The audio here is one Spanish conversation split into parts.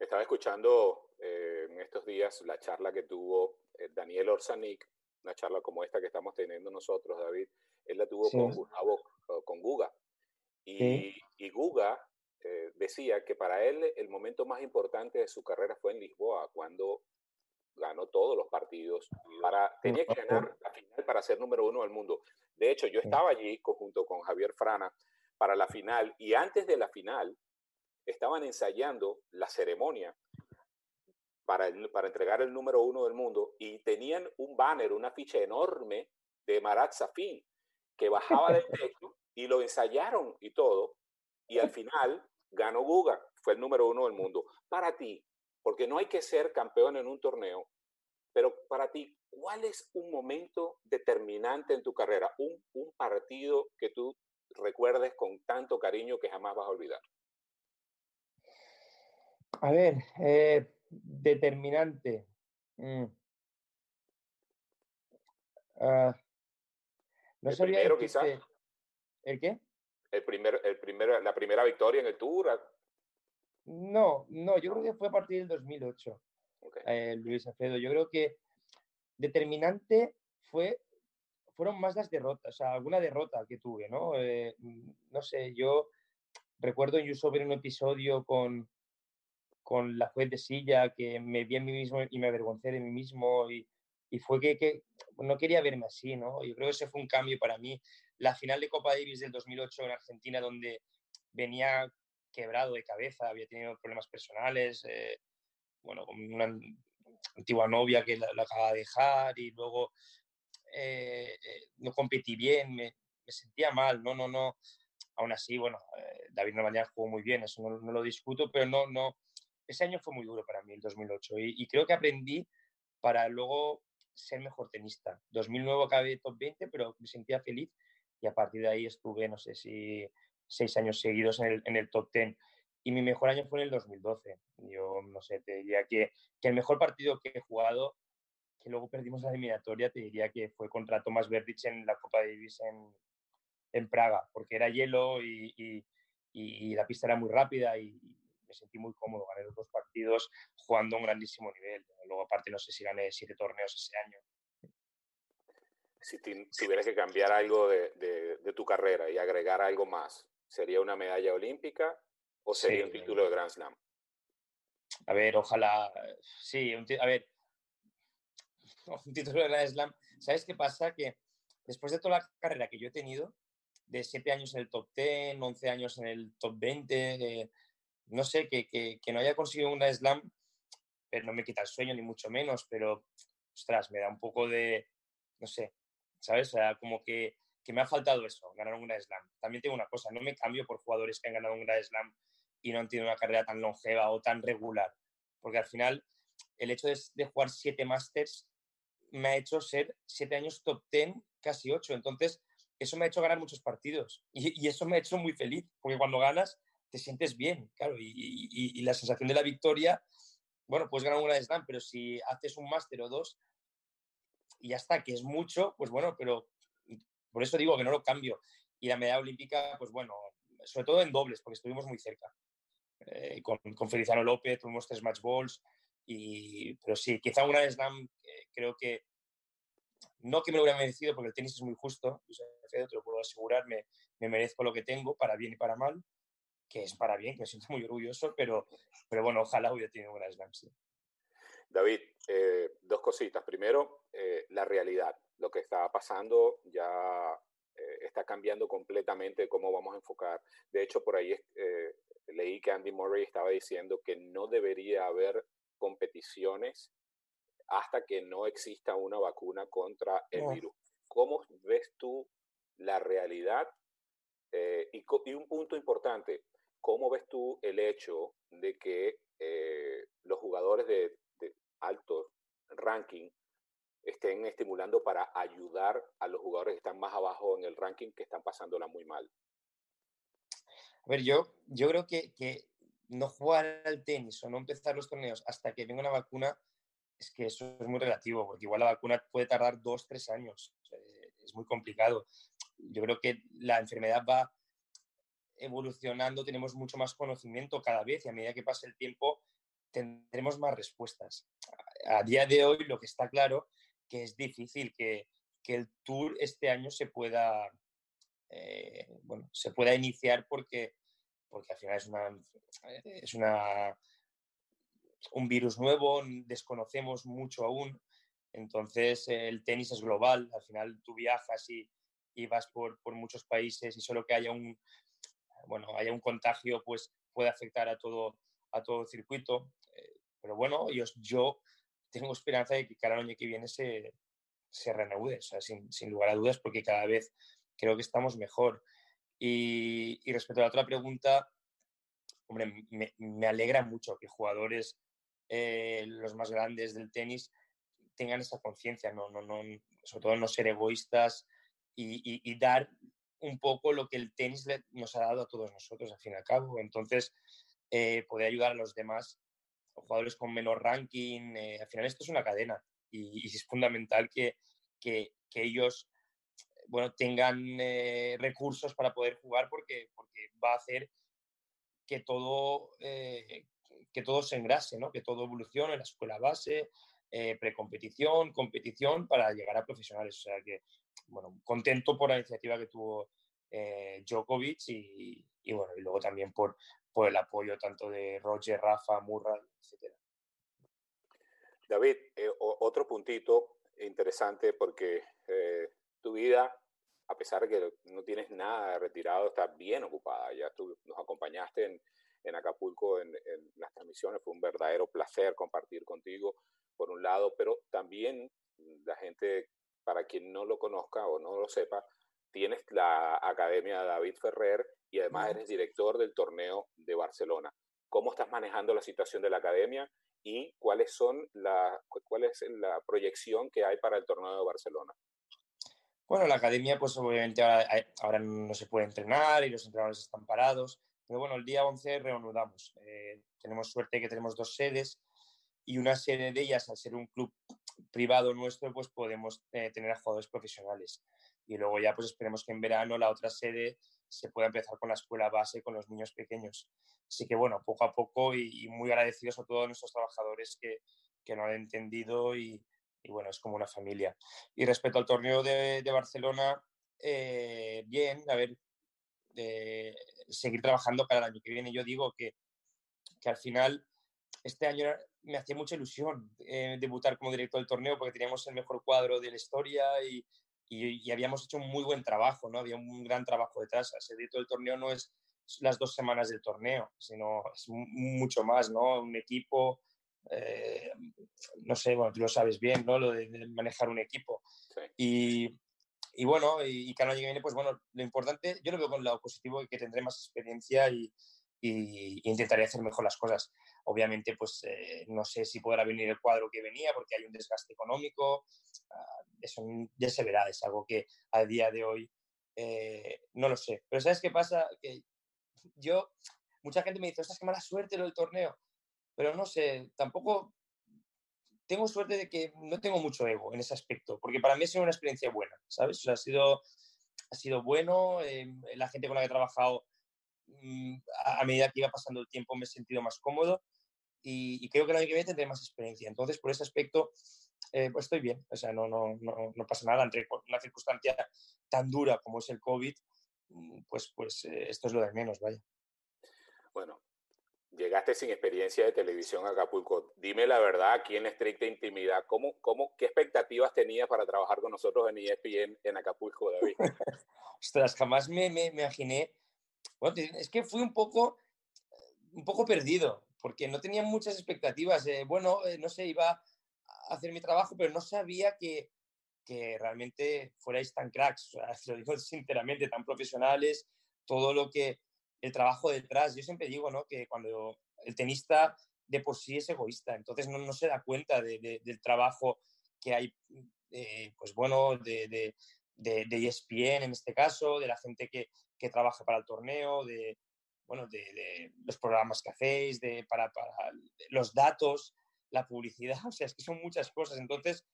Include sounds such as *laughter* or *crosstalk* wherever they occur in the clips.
Estaba escuchando eh, en estos días la charla que tuvo eh, Daniel Orsanic, una charla como esta que estamos teniendo nosotros, David. Él la tuvo con, con Guga. Y, y Guga decía que para él el momento más importante de su carrera fue en Lisboa, cuando ganó todos los partidos. Para, tenía que ganar la final para ser número uno del mundo. De hecho, yo estaba allí junto con Javier Frana para la final y antes de la final estaban ensayando la ceremonia para, para entregar el número uno del mundo y tenían un banner, una ficha enorme de Marat Safin que bajaba del *laughs* techo y lo ensayaron y todo. Y al final ganó Guga, fue el número uno del mundo. Para ti, porque no hay que ser campeón en un torneo, pero para ti, ¿cuál es un momento determinante en tu carrera? Un, un partido que tú recuerdes con tanto cariño que jamás vas a olvidar. A ver, eh, determinante. Mm. Uh, no el primero, quizás. ¿El qué? El primer, el primer, la primera victoria en el Tour. No, no, yo creo que fue a partir del 2008, eh, Luis Alfredo. Yo creo que determinante fue, fueron más las derrotas, o sea, alguna derrota que tuve, ¿no? Eh, no sé, yo recuerdo incluso ver un episodio con, con la juez de silla que me vi a mí mismo y me avergoncé de mí mismo y, y fue que, que, no quería verme así, ¿no? Yo creo que ese fue un cambio para mí. La final de Copa Davis del 2008 en Argentina, donde venía quebrado de cabeza, había tenido problemas personales, eh, bueno, con una antigua novia que la, acaba de dejar y luego eh, eh, no competí bien, me, sentía mal, no, no, no. Aún así, bueno, David Navallán jugó muy bien, eso no, lo discuto, pero no, no. Ese año fue muy duro para mí, el 2008, y, y creo que aprendí para luego ser mejor tenista. 2009 acabé top 20, pero me sentía feliz y a partir de ahí estuve, no sé si seis años seguidos en el, en el top 10. Y mi mejor año fue en el 2012. Yo, no sé, te diría que, que el mejor partido que he jugado, que luego perdimos la eliminatoria, te diría que fue contra Tomás Verdich en la Copa Davis en, en Praga, porque era hielo y, y, y, la pista era muy rápida y, me sentí muy cómodo. Gané los dos partidos jugando a un grandísimo nivel. Luego, aparte, no sé si gané siete torneos ese año. Si tuvieras que cambiar algo de, de, tu carrera y agregar algo más, ¿sería una medalla olímpica o sería un título de Grand Slam? A ver, ojalá. Sí, un a ver. *laughs* Un título de Grand Slam. ¿Sabes qué pasa? Que después de toda la carrera que yo he tenido, de siete años en el top 10, 11 años en el top 20, no sé, que, que, que, no haya conseguido una slam, pero no me quita el sueño ni mucho menos, pero, ostras, me da un poco de, no sé, ¿sabes? O sea, como que, que me ha faltado eso, ganar una slam. También tengo una cosa, no me cambio por jugadores que han ganado un gran slam y no han tenido una carrera tan longeva o tan regular, porque al final el hecho de, de jugar siete Masters me ha hecho ser siete años top ten, casi ocho, entonces eso me ha hecho ganar muchos partidos y, y eso me ha hecho muy feliz, porque cuando ganas te sientes bien, claro, y, y, y, la sensación de la victoria, bueno, puedes ganar una slam, pero si haces un máster o dos y ya está, que es mucho, pues bueno, pero por eso digo que no lo cambio. Y la medalla olímpica, pues bueno, sobre todo en dobles, porque estuvimos muy cerca. Eh, con, con, Feliciano López, tuvimos tres match balls, y, pero sí, quizá una slam eh, creo que no que me lo hubiera merecido, porque el tenis es muy justo, te lo puedo asegurar, me, me merezco lo que tengo, para bien y para mal, que es para bien, que me siento muy orgulloso, pero, pero bueno, ojalá hubiera tenido una slam, sí. David, eh, dos cositas. Primero, eh, la realidad. Lo que está pasando ya eh, está cambiando completamente cómo vamos a enfocar. De hecho, por ahí eh, leí que Andy Murray estaba diciendo que no debería haber competiciones hasta que no exista una vacuna contra el oh. virus. ¿Cómo ves tú la realidad? Y, y un punto importante, ¿Cómo ves tú el hecho de que eh, los jugadores de, ranking estén estimulando para ayudar a los jugadores que están más abajo en el ranking que están pasándola muy mal? A ver, yo, yo creo que, que no jugar al tenis o no empezar los torneos hasta que venga una vacuna, es que eso es muy relativo, porque igual la vacuna puede tardar dos, tres años. Es muy complicado. Yo creo que la enfermedad va evolucionando, tenemos mucho más conocimiento cada vez y a medida que pase el tiempo tendremos más respuestas. A día de hoy lo que está claro que es difícil que, que el tour este año se pueda, eh, bueno, se pueda iniciar porque, porque al final es, una, es una, un virus nuevo, desconocemos mucho aún. Entonces el tenis es global, al final tú viajas y, y vas por, por, muchos países y solo que haya un, bueno, haya un contagio pues puede afectar a todo, a todo el circuito. Eh, pero bueno, yo, yo tengo esperanza de que cada año que viene se, se reanude, o sea, sin, sin, lugar a dudas, porque cada vez creo que estamos mejor. Y, y respecto a la otra pregunta, hombre, me, me alegra mucho que jugadores, eh, los más grandes del tenis, tengan esa conciencia, no, no, no, sobre todo no ser egoístas y, y, y, dar un poco lo que el tenis nos ha dado a todos nosotros, al fin y al cabo. Entonces, eh, poder ayudar a los demás, jugadores con menor ranking, eh, al final esto es una cadena y, es fundamental que, que, ellos bueno, tengan eh, recursos para poder jugar porque, porque va a hacer que todo, eh, que todo se engrase, ¿no? que todo evolucione, la escuela base, precompetición, competición para llegar a profesionales. O sea que, bueno, contento por la iniciativa que tuvo Djokovic y, y, bueno, y luego también por, por el apoyo tanto de Roger, Rafa, Murray, etcétera. David, eh, otro puntito interesante porque eh, tu vida, a pesar de que no tienes nada retirado, está bien ocupada. Ya tú nos acompañaste en, en Acapulco en, las transmisiones, fue un verdadero placer compartir contigo, por un lado, pero también la gente, para quien no lo conozca o no lo sepa, tienes la Academia David Ferrer y además eres director del torneo de Barcelona. ¿Cómo estás manejando la situación de la academia y cuáles son la, cuál es la proyección que hay para el torneo de Barcelona. Bueno, la academia, pues obviamente ahora, ahora no se puede entrenar y los entrenadores están parados, pero bueno, el día 11 reanudamos. Eh, tenemos suerte que tenemos dos sedes y una sede de ellas, al ser un club privado nuestro, pues podemos eh, tener a jugadores profesionales. Y luego ya pues esperemos que en verano la otra sede se pueda empezar con la escuela base con los niños pequeños. Así que bueno, poco a poco y, y muy agradecidos a todos nuestros trabajadores que, que no han entendido y, y, bueno, es como una familia. Y respecto al torneo de, de Barcelona, eh, bien, a ver, de seguir trabajando para el año que viene. Yo digo que, que al final este año me hacía mucha ilusión eh, debutar como director del torneo porque teníamos el mejor cuadro de la historia y, y, y, habíamos hecho un muy buen trabajo, ¿no? Había un gran trabajo detrás. Ese director del torneo no es las dos semanas del torneo, sino es mucho más, ¿no? Un equipo, eh, no sé, bueno, tú lo sabes bien, ¿no? Lo de, de manejar un equipo. Sí. Y, y, bueno, y, y que viene, pues bueno, lo importante, yo lo veo con el lado positivo, que tendré más experiencia y, y, intentaré hacer mejor las cosas. Obviamente, pues eh, no sé si podrá venir el cuadro que venía porque hay un desgaste económico, uh, eso ya se verá, es algo que a día de hoy eh, no lo sé. Pero ¿sabes qué pasa? Que yo, mucha gente me dice, ostras, qué mala suerte lo del torneo. Pero no sé, tampoco tengo suerte de que no tengo mucho ego en ese aspecto, porque para mí ha sido una experiencia buena, ¿sabes? O ha, sido, ha sido bueno, eh, la gente con la que he trabajado, a, a, medida que iba pasando el tiempo me he sentido más cómodo y, y creo que el año que viene tendré más experiencia. Entonces, por ese aspecto, eh, pues estoy bien, o sea, no, no, no, no, pasa nada entre una circunstancia tan dura como es el COVID, mm, pues, pues eh, esto es lo de menos, vaya. Bueno, llegaste sin experiencia de televisión a Acapulco. Dime la verdad, aquí en estricta intimidad, ¿cómo, cómo, ¿qué expectativas tenías para trabajar con nosotros en ESPN en Acapulco, David? *laughs* Ostras, jamás me, me, me imaginé. Es que fui un poco, un poco perdido, porque no tenía muchas expectativas. Eh, bueno, eh, no sé, iba a hacer mi trabajo, pero no sabía que, que realmente fuerais tan cracks. O sea, *laughs* lo digo sinceramente, tan profesionales, todo lo que el trabajo detrás. Yo siempre digo ¿no? que cuando el tenista de por sí es egoísta, entonces no, no se da cuenta de, de, del trabajo que hay, eh, pues bueno, de, de, ESPN en este caso, de la gente que, que trabaja para el torneo, de, bueno, de, los programas que hacéis, de, para, para los datos, la publicidad, *laughs* o sea, es que son muchas cosas. Entonces,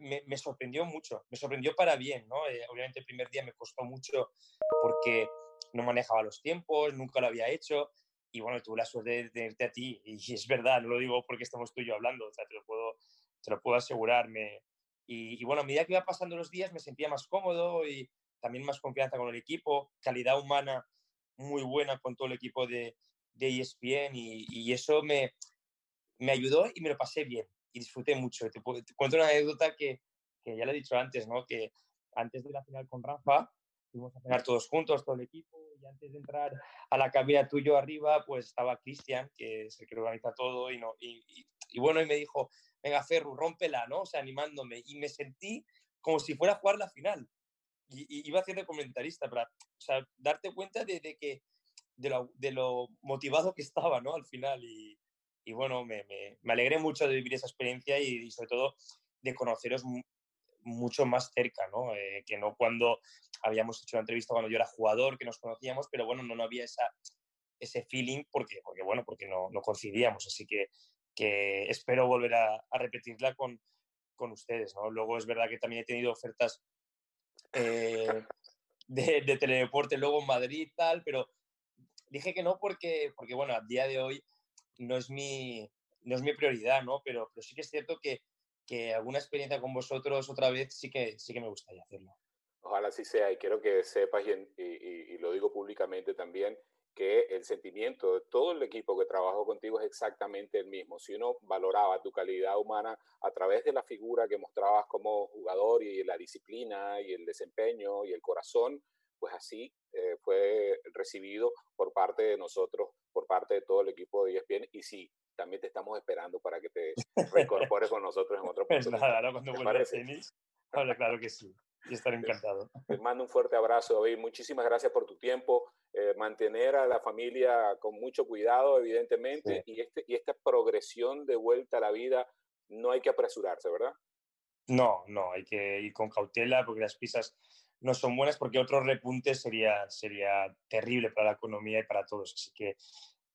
me, me sorprendió mucho, me sorprendió para bien, ¿no? Eh, obviamente el primer día me costó mucho porque no manejaba los tiempos, nunca lo había hecho y bueno, tuve la suerte de tenerte a ti *laughs* y es verdad, no lo digo porque estamos tú y yo hablando, o te lo puedo, te lo puedo asegurar. y, y, bueno, a medida que iba pasando los días me sentía más cómodo y también más confianza con el equipo, calidad humana muy buena con todo el equipo de, de ESPN y, y eso me, me ayudó y me lo pasé bien y disfruté mucho. Te, cuento una anécdota que, que, ya le he dicho antes, ¿no? Que antes de la final con Rafa, fuimos a cenar todos juntos, todo el equipo, y antes de entrar a la cabina tuyo arriba, pues estaba Cristian, que es el que organiza todo, y, no, y, y, bueno, y me dijo, venga, Ferru, rómpela, ¿no? O sea, animándome, y me sentí como si fuera a jugar la final. Y, iba haciendo comentarista, para o sea, darte cuenta de, de que de lo, de lo, motivado que estaba, ¿no? Al final, y, y bueno, me, me, me, alegré mucho de vivir esa experiencia y, sobre todo de conoceros mucho más cerca, ¿no? Eh, que no cuando habíamos hecho la entrevista cuando yo era jugador, que nos conocíamos, pero bueno, no, no había esa, ese feeling porque, porque bueno, porque no, no coincidíamos, así que, que espero volver a, a repetirla con, con, ustedes, ¿no? Luego es verdad que también he tenido ofertas eh, de, de teledeporte luego en Madrid tal, pero dije que no porque, porque bueno, a día de hoy no es mi, no es mi prioridad, ¿no? Pero, pero sí que es cierto que, que alguna experiencia con vosotros otra vez sí que, sí que me gustaría hacerlo. Ojalá así sea y quiero que sepas, y, y, lo digo públicamente también, que el sentimiento de todo el equipo que trabajó contigo es exactamente el mismo. Si uno valoraba tu calidad humana a través de la figura que mostrabas como jugador y la disciplina y el desempeño y el corazón, pues así eh, fue recibido por parte de nosotros, por parte de todo el equipo de ESPN. Y sí, también te estamos esperando para que te *laughs* reincorpores con nosotros en otro Pues nada, ¿no? cuando vuelva a tenis. Claro, claro que sí. Y estaré encantado. Te mando un fuerte abrazo, David. Muchísimas gracias por tu tiempo. Eh, mantener a la familia con mucho cuidado, evidentemente, sí. y, este, y esta progresión de vuelta a la vida no hay que apresurarse, ¿verdad? No, no, hay que ir con cautela porque las pisas no son buenas porque otro repunte sería, sería terrible para la economía y para todos. Así que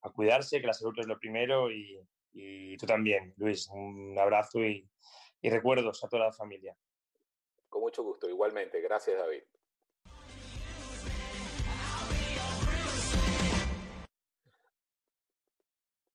a cuidarse, que la salud es lo primero y, y tú también, Luis. Un abrazo y, y recuerdos a toda la familia. Con mucho gusto, igualmente. Gracias, David.